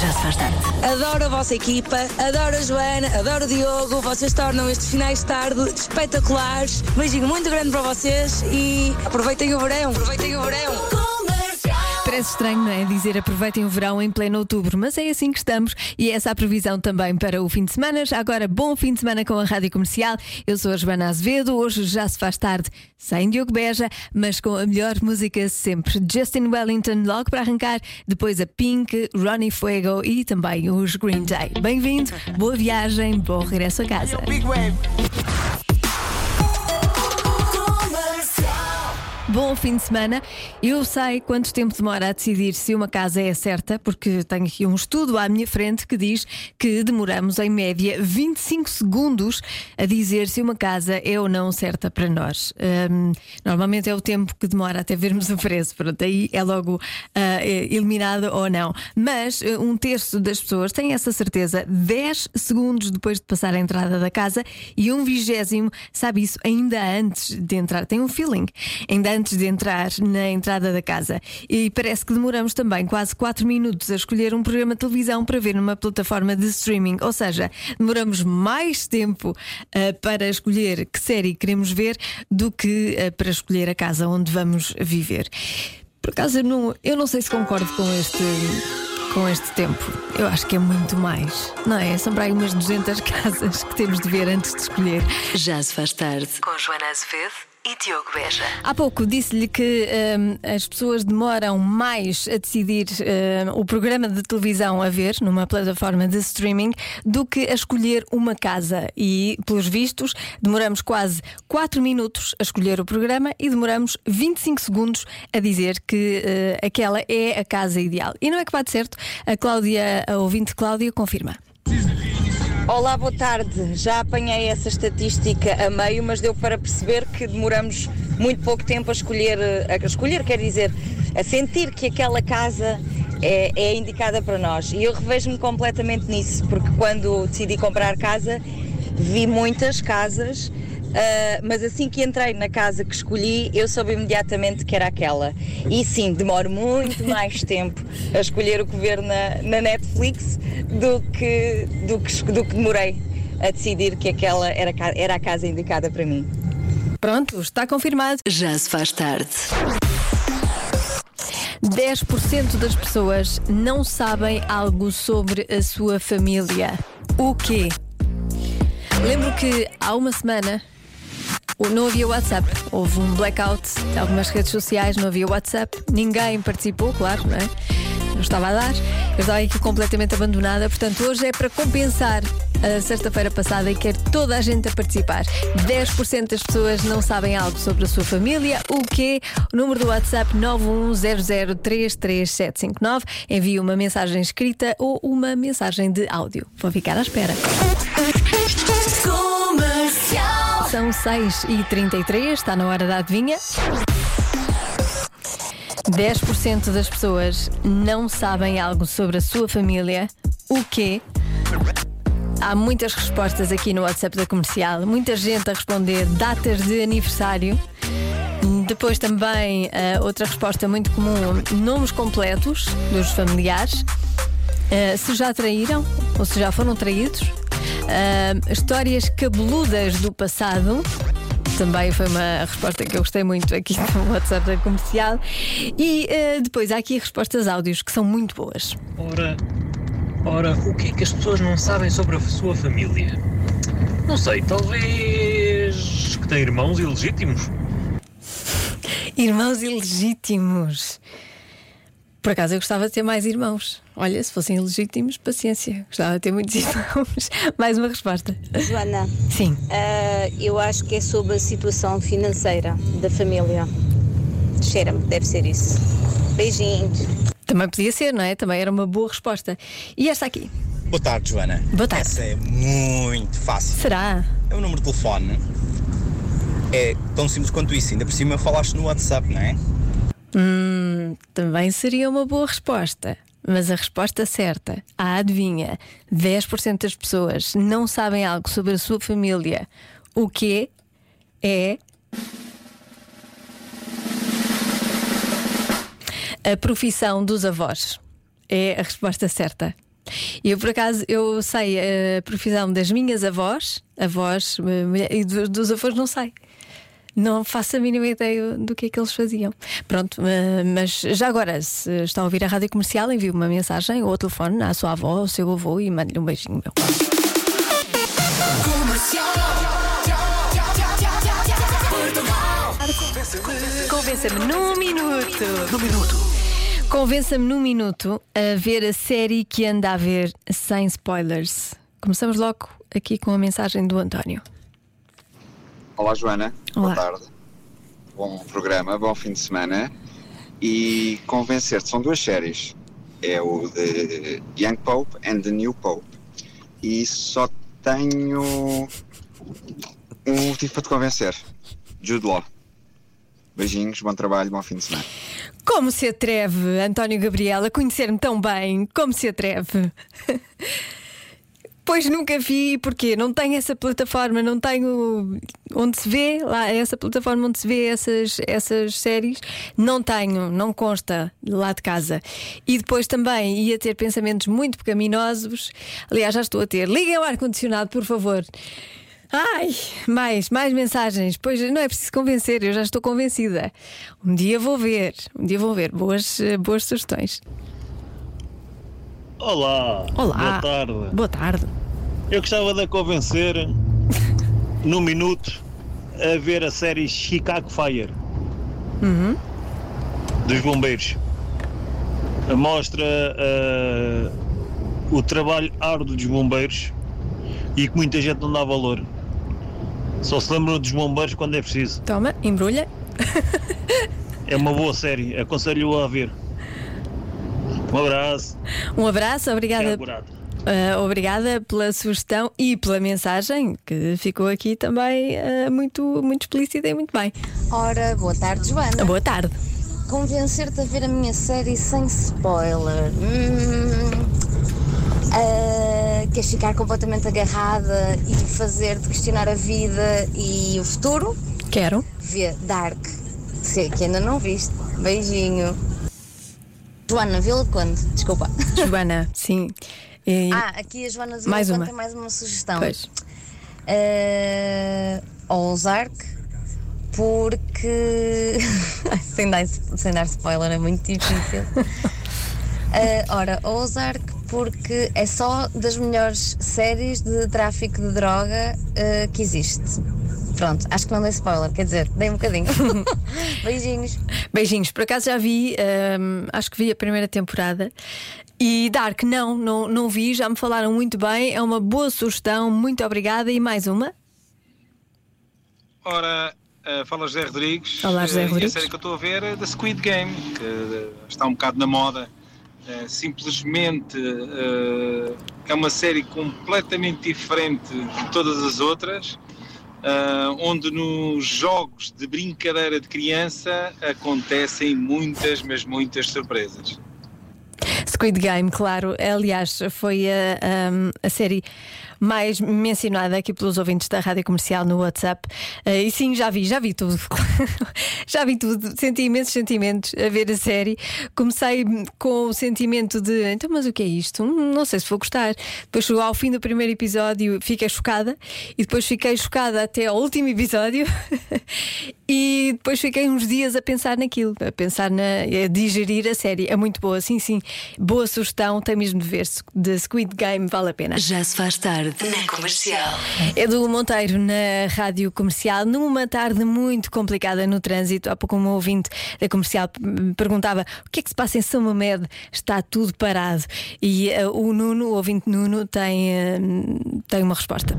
Já se faz tarde. Adoro a vossa equipa, adoro a Joana, adoro o Diogo. Vocês tornam estes finais de tarde espetaculares. Beijinho muito grande para vocês e aproveitem o verão. Aproveitem o verão. Parece estranho, não é? Dizer aproveitem o verão em pleno outubro, mas é assim que estamos e essa é a previsão também para o fim de semana. Já agora, bom fim de semana com a Rádio Comercial. Eu sou a Joana Azevedo. Hoje já se faz tarde sem Diogo Beja, mas com a melhor música sempre. Justin Wellington, logo para arrancar. Depois a Pink, Ronnie Fuego e também os Green Day. Bem-vindo, boa viagem, bom regresso a casa. Bom fim de semana. Eu sei quanto tempo demora a decidir se uma casa é certa, porque tenho aqui um estudo à minha frente que diz que demoramos em média 25 segundos a dizer se uma casa é ou não certa para nós. Hum, normalmente é o tempo que demora até vermos o preço, pronto, aí é logo uh, eliminado ou não. Mas uh, um terço das pessoas tem essa certeza 10 segundos depois de passar a entrada da casa e um vigésimo sabe isso ainda antes de entrar. Tem um feeling. Ainda antes de entrar na entrada da casa. E parece que demoramos também quase 4 minutos a escolher um programa de televisão para ver numa plataforma de streaming. Ou seja, demoramos mais tempo uh, para escolher que série queremos ver do que uh, para escolher a casa onde vamos viver. Por acaso, eu não, eu não sei se concordo com este com este tempo. Eu acho que é muito mais, não é? São para aí umas 200 casas que temos de ver antes de escolher. Já se faz tarde com Joana Azevedo e Diogo Beja. Há pouco disse-lhe que um, as pessoas demoram mais a decidir um, o programa de televisão a ver numa plataforma de streaming do que a escolher uma casa. E, pelos vistos, demoramos quase 4 minutos a escolher o programa e demoramos 25 segundos a dizer que uh, aquela é a casa ideal. E não é que bate certo, a Cláudia, a ouvinte Cláudia, confirma. Olá, boa tarde. Já apanhei essa estatística a meio, mas deu para perceber que demoramos muito pouco tempo a escolher, a escolher, quer dizer, a sentir que aquela casa é, é indicada para nós. E eu revejo-me completamente nisso, porque quando decidi comprar casa, vi muitas casas Uh, mas assim que entrei na casa que escolhi, eu soube imediatamente que era aquela. E sim, demoro muito mais tempo a escolher o que ver na, na Netflix do que, do, que, do que demorei a decidir que aquela era, era a casa indicada para mim. Pronto, está confirmado. Já se faz tarde. 10% das pessoas não sabem algo sobre a sua família. O quê? Lembro que há uma semana não havia WhatsApp. Houve um blackout de algumas redes sociais, não havia WhatsApp. Ninguém participou, claro, não é? Não estava a dar. Eu estava aqui completamente abandonada. Portanto, hoje é para compensar a sexta-feira passada e quero toda a gente a participar. 10% das pessoas não sabem algo sobre a sua família. O quê? O número do WhatsApp 910033759. Envie uma mensagem escrita ou uma mensagem de áudio. Vou ficar à espera. São 6 e 33 está na hora da adivinha. 10% das pessoas não sabem algo sobre a sua família. O quê? Há muitas respostas aqui no WhatsApp da comercial, muita gente a responder datas de aniversário. Depois também uh, outra resposta muito comum: nomes completos dos familiares. Uh, se já traíram ou se já foram traídos. Uh, histórias cabeludas do passado. Também foi uma resposta que eu gostei muito aqui no WhatsApp da comercial. E uh, depois há aqui respostas áudios que são muito boas. Ora, ora, o que é que as pessoas não sabem sobre a sua família? Não sei, talvez que tem irmãos ilegítimos. irmãos ilegítimos. Por acaso eu gostava de ter mais irmãos. Olha, se fossem ilegítimos, paciência. Gostava de ter muitos irmãos. mais uma resposta. Joana. Sim. Uh, eu acho que é sobre a situação financeira da família. Cheira-me, deve ser isso. Beijinhos. Também podia ser, não é? Também era uma boa resposta. E esta aqui? Boa tarde, Joana. Boa tarde. Essa é muito fácil. Será? É o número de telefone. É tão simples quanto isso. Ainda por cima falaste no WhatsApp, não é? Hum, também seria uma boa resposta. Mas a resposta certa, a adivinha, 10% das pessoas não sabem algo sobre a sua família. O que é a profissão dos avós? É a resposta certa. Eu, por acaso, eu sei a profissão das minhas avós, avós eh, e do- dos avós não sei. Não faço a mínima ideia do que é que eles faziam. Pronto, mas já agora, se está a ouvir a rádio comercial, envie uma mensagem ou ao telefone à sua avó, ao seu avô e mande-lhe um beijinho meu. Convença-me num minuto. Num minuto. Convença-me num minuto a ver a série que anda a ver sem spoilers. Começamos logo aqui com a mensagem do António. Olá Joana, Olá. boa tarde. Bom programa, bom fim de semana. E convencer-te, são duas séries. É o de Young Pope and the New Pope. E só tenho um motivo para te convencer. Jude Law. Beijinhos, bom trabalho, bom fim de semana. Como se atreve, António Gabriel, a conhecer-me tão bem? Como se atreve? Pois nunca vi, porque não tenho essa plataforma, não tenho onde se vê lá, essa plataforma onde se vê essas, essas séries, não tenho, não consta lá de casa. E depois também ia ter pensamentos muito pecaminosos. Aliás, já estou a ter. Liguem o ar-condicionado, por favor. Ai, mais, mais mensagens. Pois não é preciso convencer, eu já estou convencida. Um dia vou ver, um dia vou ver. Boas, boas sugestões. Olá. Olá. Boa tarde. Boa tarde. Eu gostava de a convencer, num minuto, a ver a série Chicago Fire. Dos bombeiros. Mostra ah, o trabalho árduo dos bombeiros e que muita gente não dá valor. Só se lembram dos bombeiros quando é preciso. Toma, embrulha. É uma boa série, aconselho-o a ver. Um abraço. Um abraço, obrigada. Eh, obrigada pela sugestão e pela mensagem que ficou aqui também eh, muito, muito explícita e muito bem. Ora, boa tarde, Joana. Boa tarde. Convencer-te a ver a minha série sem spoiler. Hum, ah, queres ficar completamente agarrada e fazer-te questionar a vida e o futuro? Quero. Vê Dark. Sei que ainda não viste. Beijinho. Joana Vila Conde, desculpa. Joana, sim. E- Ah, aqui a Joana Vila Mais Conde uma. tem mais uma sugestão. Pois. Uh, Ozark, porque. sem, dar, sem dar spoiler, é muito difícil. Uh, ora, Ozark, porque é só das melhores séries de tráfico de droga uh, que existe. Pronto, acho que não dei spoiler, quer dizer, dei um bocadinho. Beijinhos. Beijinhos. Por acaso já vi, ehm, acho que vi a primeira temporada. E Dark, não, não, não vi, já me falaram muito bem. É uma boa sugestão, muito obrigada. E mais uma. Ora, eh, fala José Rodrigues. Olá, José Eh, Rodrigues. E a série que eu estou a ver é da Squid Game, que eh, está um bocado na moda. Eh, simplesmente eh, é uma série completamente diferente de todas as outras, eh, onde nos jogos de brincadeira de criança acontecem muitas, mas muitas surpresas. Squid Game, claro. Aliás, foi a, a- a série mais mencionada aqui pelos ouvintes da rádio comercial no WhatsApp. Eh, e sim, já vi, já vi tudo. já vi tudo. Senti imensos sentimentos a ver a série. Comecei com o sentimento de então, mas o que é isto? Hum, Não sei se vou gostar. Depois chegou ao fim do primeiro episódio, fiquei chocada. E depois fiquei chocada até ao último episódio. e depois fiquei uns dias a pensar naquilo, a pensar na. a digerir a série. É muito boa, sim, sim. Boa sugestão, tem mesmo de ver. The Squid Game vale a pena. Já se faz tarde na comercial. Edu Monteiro na rádio comercial, numa tarde muito complicada no trânsito. Há pouco, um ouvinte da comercial me perguntava o que é que se passa em São Mamed, está tudo parado. E eh, o Nuno, o ouvinte Nuno, tem, eh, tem uma resposta.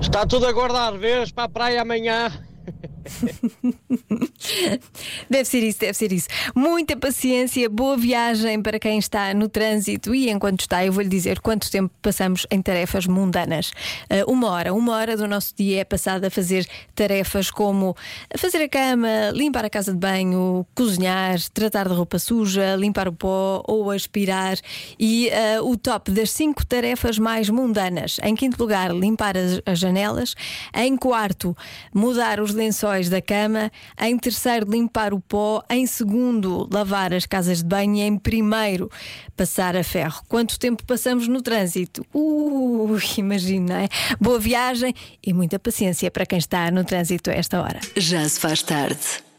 Está tudo a guardar vez para a praia amanhã. Deve ser isso, deve ser isso. Muita paciência, boa viagem para quem está no trânsito e enquanto está, eu vou-lhe dizer quanto tempo passamos em tarefas mundanas. Ah, uma hora, uma hora do nosso dia é passada a fazer tarefas como fazer a cama, limpar a casa de banho, cozinhar, tratar de roupa suja, limpar o pó ou aspirar. E ah, o top das cinco tarefas mais mundanas. Em quinto lugar, limpar as, as janelas. Em quarto, mudar os lençóis lençóis da cama. Em terceiro, limpar o pó. Em segundo, lavar as casas de banho. E em primeiro, passar a ferro. Quanto tempo passamos no trânsito? Uh, imagina, é? Boa viagem e muita paciência para quem está no trânsito a esta hora. Já se faz tarde.